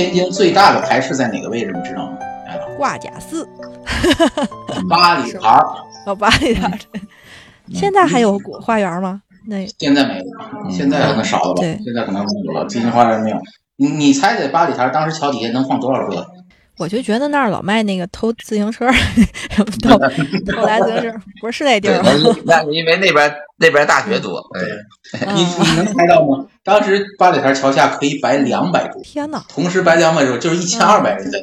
天津最大的牌是在哪个位置？你知道吗？挂甲寺，八里台儿。哦，八里台儿。现在还有果花园吗？那现在没有，现在可能少了吧？对现在可能没有了。金星花园没有。你你猜猜八里台儿当时桥底下能放多少个？我就觉得那儿老卖那个偷自行车，偷偷 来自行车，不是那地对，儿那吗？是那是因为那边那边大学多，哎，你你能猜到吗？当时八里台桥下可以摆两百桌，天呐，同时摆两百桌就是一千二百人在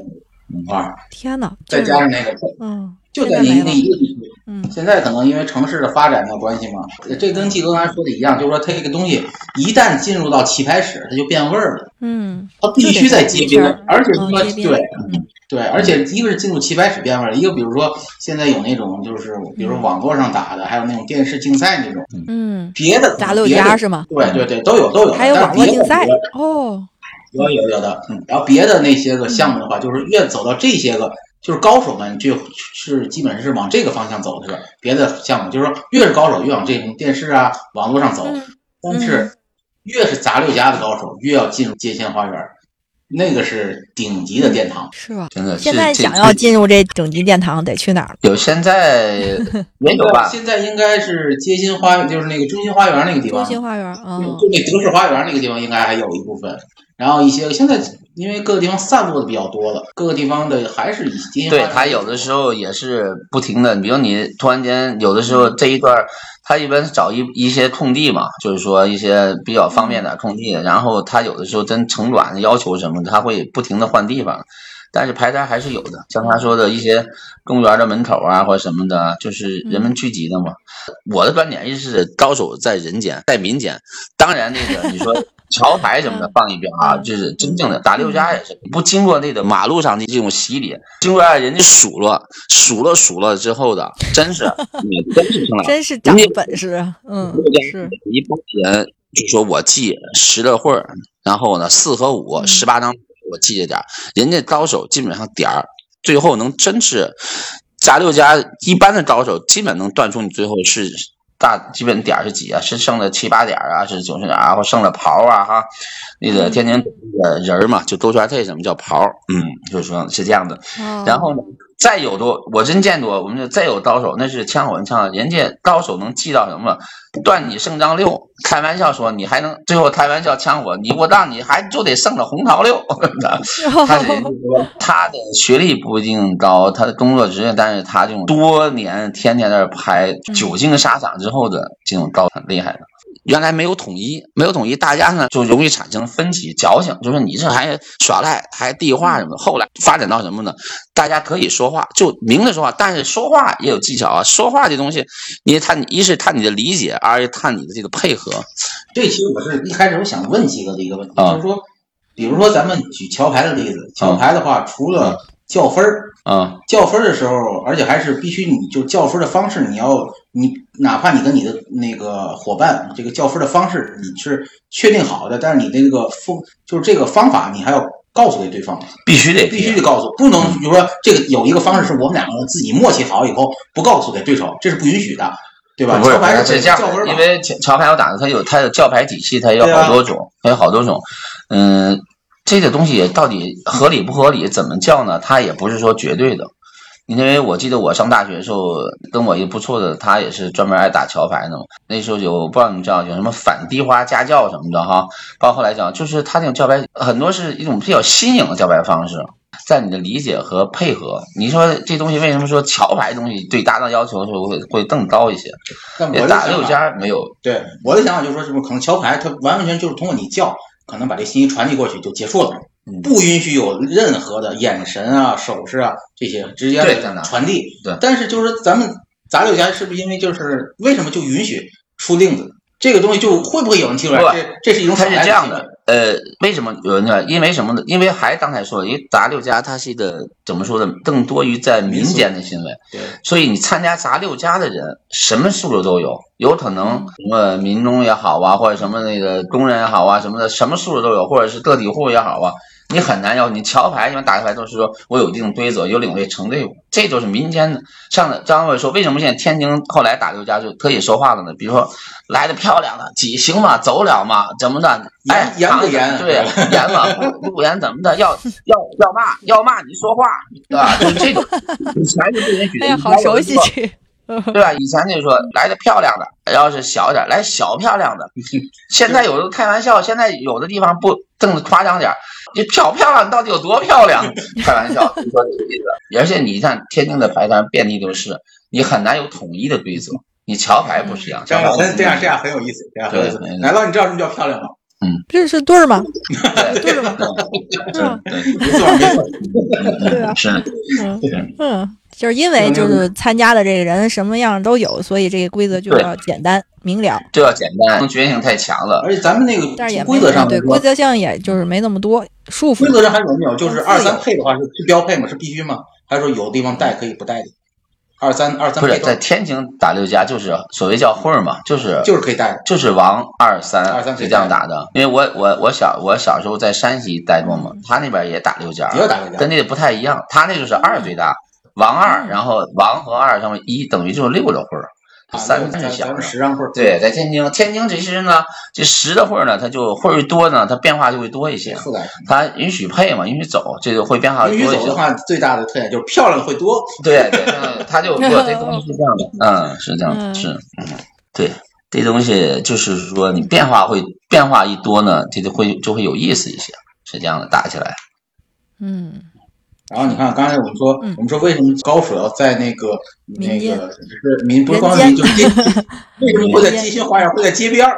那块儿，天呐，再加上那个嗯，就在那现在没了那一个地区。嗯。现在可能因为城市的发展的关系嘛，这跟季哥刚才说的一样，就是说它这个东西一旦进入到棋牌室，它就变味儿了，嗯，它必须在街边儿，而且嗯说对嗯。对，而且一个是进入棋牌室变味儿，一个比如说现在有那种就是比如说网络上打的，还有那种电视竞赛那种，嗯，别的杂六别的家是吗？对对对，都有都有，还有但是别的网络竞赛的哦，有有有的，嗯，然后别的那些个项目的话，就是越走到这些个，就是高手们就是基本上是往这个方向走的是，别的项目就是说越是高手越往这种电视啊、网络上走，嗯但是越是杂六家的高手越要进入街心花园，那个是顶级的殿堂。是吧？真的现在想要进入这顶级殿堂，得去哪儿？有现在 没有吧？现在应该是街心花园，就是那个中心花园那个地方中方，心花园，就嗯，就那德式花园那个地方应该还有一部分。然后一些现在因为各个地方散落的比较多了，各个地方的还是以。对它有的时候也是不停的，比如你突然间有的时候这一段儿，他一般是找一一些空地嘛，就是说一些比较方便点儿空地，然后它有的时候真城管要求什么的，他会不停的换地方。但是排单还是有的，像他说的一些公园的门口啊或者什么的，就是人们聚集的嘛。我的观点是高手在人间，在民间。当然，那个你说桥牌什么的放一边啊，嗯就是真正的打六家也是不经过那个马路上的这种洗礼，经过人家数落、数落、数落之后的，真是 你真是成了。真是长本事啊，嗯，是，一般人就说我记十个会儿，然后呢四和五嗯十八张我记着点儿，人家高手基本上点儿，最后能真是加六家一般的高手基本能断出你最后是大基本点儿是几啊？是剩了七八点儿啊，是九十点儿啊，或剩了袍啊哈，那个天津那个人儿嘛，就多出来这什么叫袍，嗯，就是说是这样的。哦然后呢，再有多，我真见多，我们这再有高手，那是枪火枪，人家高手能记到什么？断你胜张六，开玩笑说你还能最后开玩笑枪火，你我让你还就得胜了红桃六，他是人家说他的学历不一定高，他的工作职业，但是他这种多年天天在那儿拍久经沙场之后的这种刀很厉害的。原来没有统一，没有统一，大家呢就容易产生分歧、矫情，就是你这还耍赖，还递话什么的。后来发展到什么呢？大家可以说话，就明着说话，但是说话也有技巧啊。说话这东西，你看，一是看你的理解，二是看你的这个配合。这其实我是一开始我想问几个的一个问题，啊就是说，比如说咱们举桥牌的例子，桥牌的话，除了较分儿，啊、较分的时候，而且还是必须你就较分的方式，你要你哪怕你跟你的那个伙伴这个较分的方式你是确定好的，但是你这个方就是这个方法你还要告诉给对方，必须得必须得告诉，不能比如说这个有一个方式是我们两个人自己默契好以后不告诉给对手，这是不允许的，对吧？不是桥牌是这样因为桥桥牌我打的，它有它的教牌体系，它有好多种，它有好多种。嗯，这个东西到底合理不合理，怎么叫呢？它也不是说绝对的。因为我记得我上大学的时候，跟我一个不错的，他也是专门爱打桥牌的嘛。那时候有不知道你们知道有什么反地花家教什么的哈，包括后来讲，就是他那种教牌很多是一种比较新颖的教牌方式，在你的理解和配合。你说这东西为什么说桥牌东西对搭档要求是会会更高一些？但我的打六家没有对我的想法就是说，什么可能桥牌它完完全就是通过你叫，可能把这信息传递过去就结束了，嗯不允许有任何的眼神啊、手势啊这些直接的传递。对但是就是说咱们杂六家是不是因为就是为什么就允许出令子？这个东西就会不会有人提出来？这这是一种它耍赖是这样的呃，为什么有人呢？因为什么呢？因为还刚才说了，因为杂六家它是一个怎么说呢？更多于在民间的行为，对，所以你参加杂六家的人，什么素质都有，有可能什么民工也好啊，或者什么那个工人也好啊，什么的，什么素质都有，或者是个体户也好啊。你很难要你桥牌，一般打的牌都是说我有一定规则，有领队成队伍，这就是民间的。像张伟说，为什么现在天津后来打六家就可以说话了呢？比如说来的漂亮了，几行嘛？走了嘛？怎么的？哎，严不严？对，严嘛？不不严怎么的？要要要骂要骂你说话，对吧？就这种，以前就不允许。哎呀，好熟悉去。对吧？以前就说来的漂亮的，要是小一点来小漂亮的。现在有的开玩笑，现在有的地方不更夸张点你漂不漂亮？到底有多漂亮？开玩笑，就说这个意思。而且你看天津的牌摊遍地都是，你很难有统一的规则。你桥牌不是一样？这样很这样这样很有意思，这样很有意思。难道你知道什么叫漂亮吗？嗯，这是对儿吗？对儿吗？嗯，没错没错，对啊，是，嗯嗯。就是因为就是参加的这个人什么样都有，所以这个规则就要简单明了，就要简单，决定性太强了。而且咱们那个但是也规则上对规则性也就是没那么多束缚。规则上还有没有？就是二三配的话是是标配吗？是必须吗？还是说有的地方带可以不带的？二三二三不是在天津打六家就是所谓叫混儿嘛，就是就是可以带，就是王二三二三是这样打的。因为我我我小我小时候在山西待过嘛，他那边也打六家，也打六家，跟那个不太一样，他那就是二最大。王二，然后王和二上面一等于就是六个混儿，三就小。十张会。对，在天津，天津其实呢，这十的会儿呢，它就会儿多呢，它变化就会多一些。它允许配嘛，允许走，这个会变化多一些。允许走的话，最大的特点就是漂亮会多。对对，它就 这东西是这样的，嗯，是这样，是，嗯，对，这东西就是说你变化会变化一多呢，这就会就会有意思一些，是这样的，打起来。嗯。然后你看，刚才我们说，我们说为什么高手要在那个那个就是民不是光民，就是街，为什么会在街心花园，会在街边儿？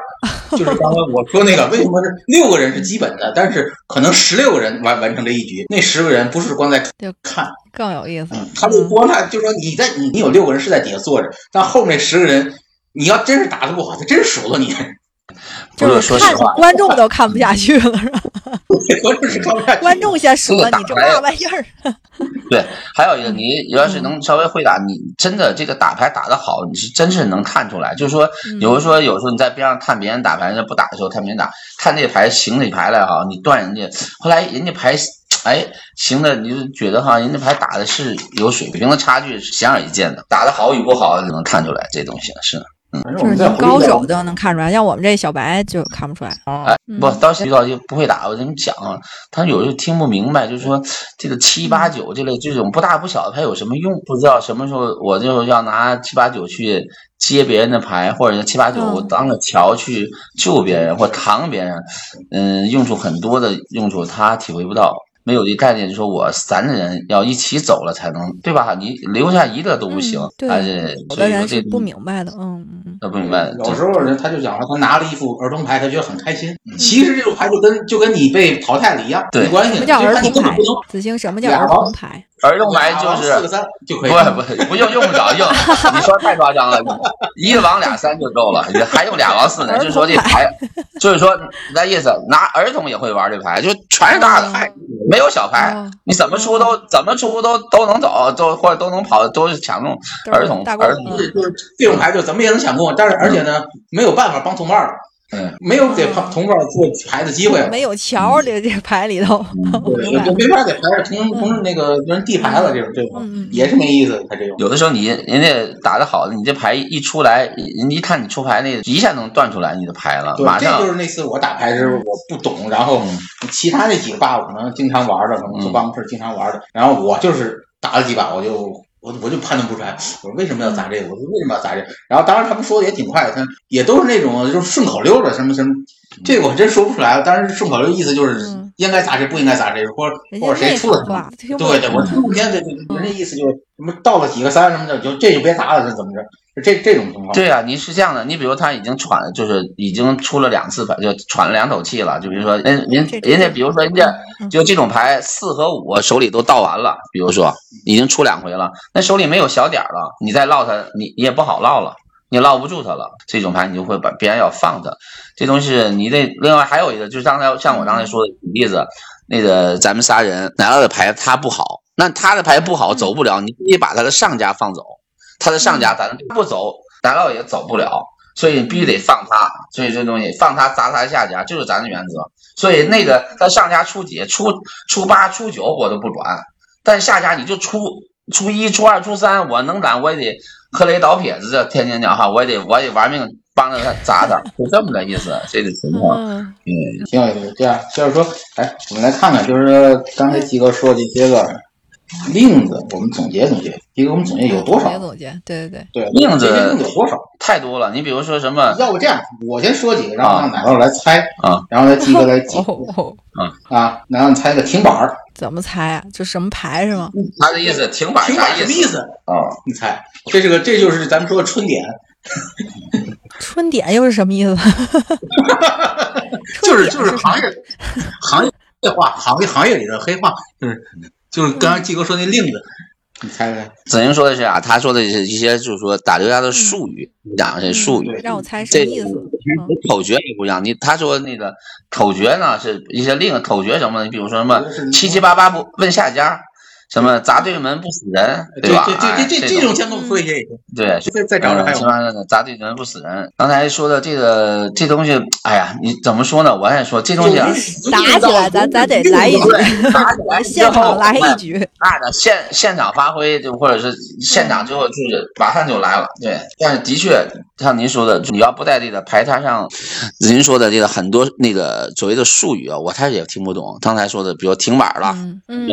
就是刚才我说那个，为什么是六个人是基本的，但是可能十六个人完完成这一局，那十个人不是光在看，更有意思。他们光看，就说你在你你有六个人是在底下坐着，但后面十个人，你要真是打的不好，他真数了你。就是说实话观众都看不下去了，是吧？观众先数了，你这嘛玩意儿？对，还有一个，你要是能稍微会打，你真的这个打牌打得好，你是真是能看出来。就是说，有的说，有时候你在边上看别人打牌，人家不打的时候看别人打，看那牌行这牌来哈，你断人家，后来人家牌哎行的，你就觉得哈，人家牌打的是有水平的差距，是显而易见的。打得好与不好，就能看出来这东西是。嗯，就是高手都能看出来，像我们这小白就看不出来。哎，不到学校就不会打。我跟你讲，他有时候听不明白，就是说这个七八九这类这种不大不小的牌有什么用？不知道什么时候我就要拿七八九去接别人的牌，或者七八九我当个桥去救别人或扛别人，嗯，用处很多的用处他体会不到。没有一个概念，就说我三个人要一起走了才能，对吧？你留下一个都不行。对，有的人是不明白的，嗯嗯。他不明白。有时候人他就讲说，他拿了一副儿童牌，他觉得很开心。其实这种牌就跟就跟你被淘汰了一样，没关系。什么叫儿童牌？子星，什么叫儿童牌？儿童牌就是四个三就可以，不不不用用不着用，你说太夸张了，一个王俩三就够了，还用俩王四呢？就是说这牌，就是说那意思，拿儿童也会玩这牌，就全是大的牌，没有小牌，你怎么出都怎么出都都能走，都或者都能跑，都是抢中儿童儿童，就是这种牌就怎么也能抢中，但是而且呢没有办法帮同伴儿。嗯，没有给同伴做牌的机会，没有桥这这牌里头，对，就没法给牌上同同那个人递牌了，这种这种也是没意思。他这种。有的时候你人家打的好的，你这牌一出来，人一看你出牌那一下能断出来你的牌了，马上。这就是那次我打牌时我不懂，然后其他那几个把我可能经常玩的，可能坐办公室经常玩的，然后我就是打了几把我就。我我就判断不出来，我说为什么要砸这个？我说为什么要砸这个？然后当时他们说的也挺快，他也都是那种就是顺口溜的，什么什么，这个我真说不出来。但是顺口溜意思就是应该砸谁，不应该砸谁，或者或者谁出了什么？对对，我听不见这这人家意思就是什么到了几个三什么的，就这就别砸了，这怎么着？这这种情况。对啊，你是这样的，你比如他已经喘，就是已经出了两次牌，就喘了两口气了。就比如说人人人家，比如说人家就这种牌四和五手里都倒完了，比如说已经出两回了，那手里没有小点了，你再落他，你你也不好落了。你捞不住它了，这种牌你就会把别人要放它。这东西你得另外还有一个，就是刚才像我刚才说的例子，那个咱们仨人拿到的牌他不好，那他的牌不好走不了，你必须把他的上家放走，他的上家咱不走，难道也走不了？所以必须得放他，所以这东西放他砸他下家就是咱的原则。所以那个他上家出几出出八出九我都不管，但下家你就出初一初二初三我能攒我也得喝雷倒撇子，这天天讲哈，我也得我也玩命帮着他砸他，就这么个意思，这个情况。嗯，挺有意思。这样就是说，哎，我们来看看，就是刚才鸡哥说这些个。令子，我们总结总结，一个我们总结有多少？总结总结，对对对对。令子有多少？太多了。你比如说什么？要不这样，我先说几个，然后让奶酪来猜啊，然后再鸡哥来记啊啊，然后你猜个停板儿。怎么猜啊？就什么牌是吗？他的意思停板啥意思啊？你猜，这是个，这就是咱们说的春点。春点又是什么意思？就是就是行业行业黑话，行业行业里的黑话，就是。就是刚刚季哥说那令子，你猜猜？子英说的是啊，他说的是一些就是说打刘家的术语，讲的是术语。让我猜什么意思？口诀也不一样。你他说那个口诀呢，是一些另口诀什么的。你比如说什么七七八八不问下家。什么砸对门不死人，对吧？这这这这种先给我说一些。对，再再找找还有什么砸对门不死人。刚才说的这个这东西，哎呀，你怎么说呢？我也说这东西啊，打起来咱咱得来一局，打起来 现场来一局，那的现现场发挥就或者是现场之后就是马上就来了。对，但是的确像您说的，你要不在这个牌摊上，您说的这个很多那个所谓的术语啊，我开始也听不懂。刚才说的，比如停板了，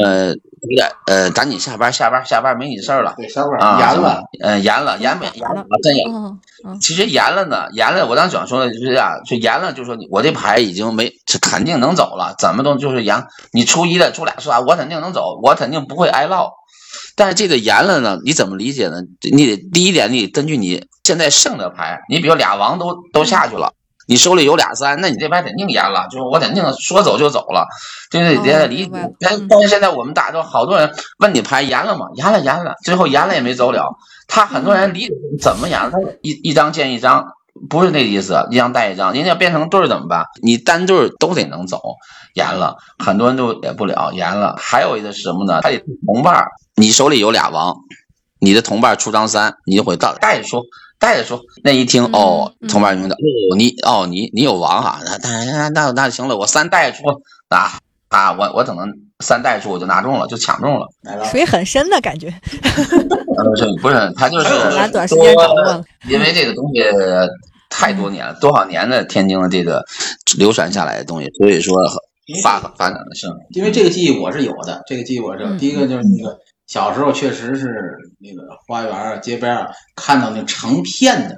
呃。有点呃，赶紧下班，下班，下班，没你事儿了。对，下班啊，严了，嗯，严了，严没严了，真严。其实严了呢，严了。我当时想说的就是这样，就严了，就说你我这牌已经没，肯定能走了，怎么都就是严。你初一的，初俩，初仨，我肯定能走，我肯定不会挨唠。但是这个严了呢，你怎么理解呢？你得第一点，你根据你现在剩的牌，你比如俩王都都下去了。你手里有俩三，那你这牌肯定严了，就是我肯定说走就走了，对不对？得理解。但但是现在我们打中好多人问你牌严了吗？严了，严了，最后严了也没走了。他很多人理解怎么严？他一一张见一张，不是那意思，一张带一张。人家变成对怎么办？你单对都得能走，严了，很多人都也不了，严了。还有一个是什么呢？他得同伴，你手里有俩王，你的同伴出张三，你就会到带说。带着说，那一听哦，同伴明的哦，你哦你你有王哈，那那那那行了，我三带出啊啊，我我等能三带出我就拿中了，就抢中了，水很深的感觉。不是不是，他就 是多，因为这个东西太多年了，多少年的天津的这个流传下来的东西，所以说发发展的盛。因为这个记忆我是有的，这个记忆我是第一个就是那个。小时候确实是那个花园啊、街边啊，看到那成片的、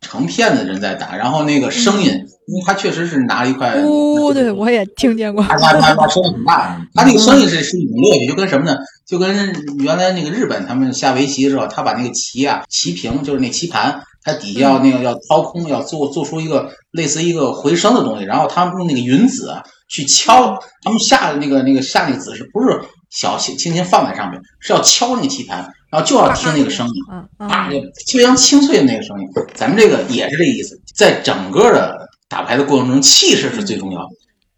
成片的人在打，然后那个声音，因为他确实是拿了一块，哦，对，我也听见过，啪啪啪啪，声音很大，他那个声音是是一种乐趣，就跟什么呢？就跟原来那个日本他们下围棋的时候，他把那个棋啊，棋屏就是那棋盘，它底下要那个要掏空，要做做出一个类似一个回声的东西，然后他们用那个云子啊去敲，他们下的那个那个下那个子是不是？小轻轻轻放在上面，是要敲那个棋盘，然后就要听那个声音，啊，非常清脆的那个声音。咱们这个也是这意思，在整个的打牌的过程中，气势是最重要的。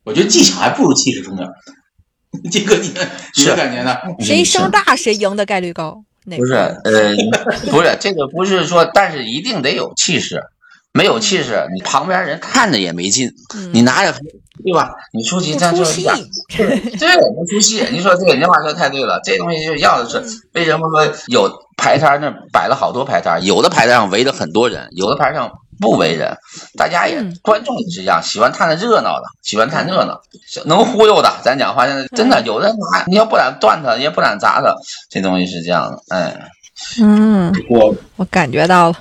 我觉得技巧还不如气势重要。这个你你的感觉呢？谁声大谁赢的概率高。不是，呃，不是这个，不是说，但是一定得有气势。没有气势，你旁边人看着也没劲。你拿着，对吧？你出去这样就是这样，对，不出戏。你说这个，你话说太对了。这东西就要的是为什么说有牌摊那摆了好多牌摊，有的牌摊上围着很多人，有的牌上不围人。大家也观众也是一样，喜欢看热闹的，喜欢看热闹，能忽悠的。咱讲话现在真的有的拿，你要不敢断他，也不敢砸他，这东西是这样的。哎，嗯，我我感觉到了。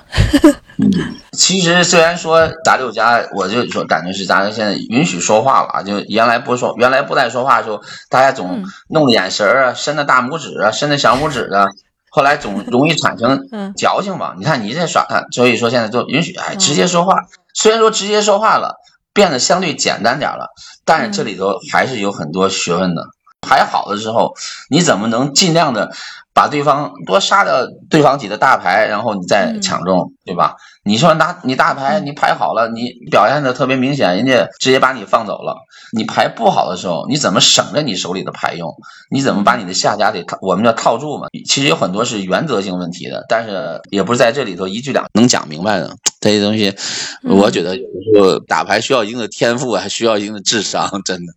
其实虽然说咱六家，我就说感觉是咱现在允许说话了啊，就原来不说，原来不带说话的时候，大家总弄眼神啊，伸着大拇指啊，伸着小拇指啊，后来总 容易产生矫情嘛。你看你这耍他，所以说现在就允许哎直接说话。虽然说直接说话了，变得相对简单点了，但是这里头还是有很多学问的。牌好的时候，你怎么能尽量的把对方多杀掉对方几个大牌，然后你再抢中，对吧？你说拿你大牌，你牌好了，你表现的特别明显，人家直接把你放走了。你牌不好的时候，你怎么省着你手里的牌用？你怎么把你的下家给套？我们叫套住嘛。其实有很多是原则性问题的，但是也不是在这里头一句两能讲明白的。这些东西，我觉得有的时候打牌需要一定的天赋，还需要一定的智商，真的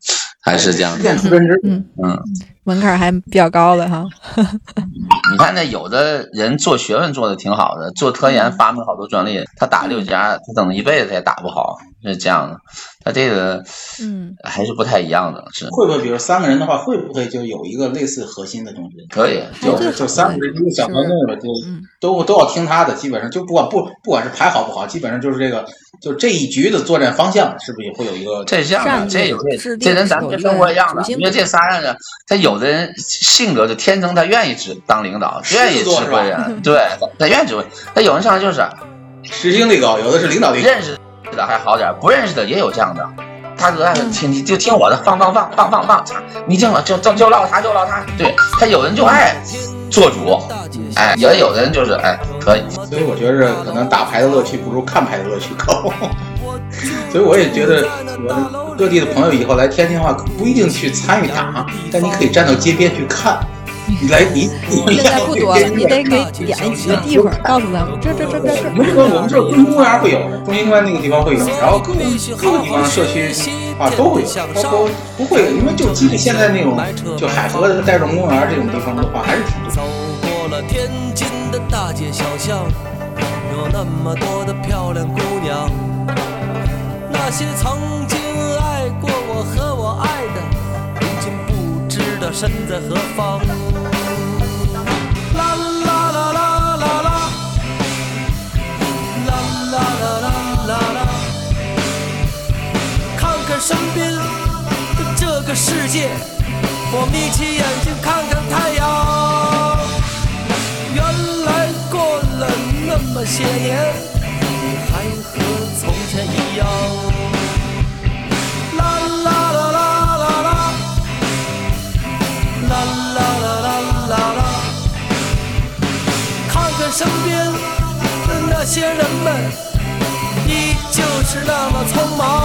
还是这样。嗯嗯，门槛还比较高的哈。你看那有的人做学问做的挺好的，做科研发明好多专利，他打六家，他等一辈子他也打不好，是这样的。他这个，嗯，还是不太一样的。是会不会，比如三个人的话，会不会就有一个类似核心的东西？可以，就就三个人一个小团队吧，就都都要听他的，基本上就不管不不管是牌好不好，基本上就是这个，就这一局的作战方向，是不是也会有一个？这样的，这有这这人咱们跟中国一样的，因为这仨人呢，他有的人性格就天生他愿意指当领导，愿意指挥人，对，他愿意指挥。他有人上来就是执行力高，有的是领导力认识。的还好点，不认识的也有这样的。他哥听你就听我的，放放放放放放，你听了就就就唠他就唠他。对他有人就爱做主，哎，也有的人就是哎可以。所以我觉得可能打牌的乐趣不如看牌的乐趣高。所以我也觉得我各地的朋友以后来天津的话，不一定去参与打，但你可以站到街边去看。你来，你现在不多了，你得给 点几个地方，告诉他们，这这这这这。我们说，我们这中心公园会有，中心公园那个地方会有，然后各个各个地方的社区啊都会有，包括不会，因为就基本现在那种就海河带状公园这种地方的话，还是挺多。走过了天津的。大街小巷，有那么多的。漂亮姑娘，那些曾经爱过我和我爱的，身在何方。看看身边的这个世界，我眯起眼睛看看太阳。原来过了那么些年，你还和从前一样。些人们，依旧是那么匆忙。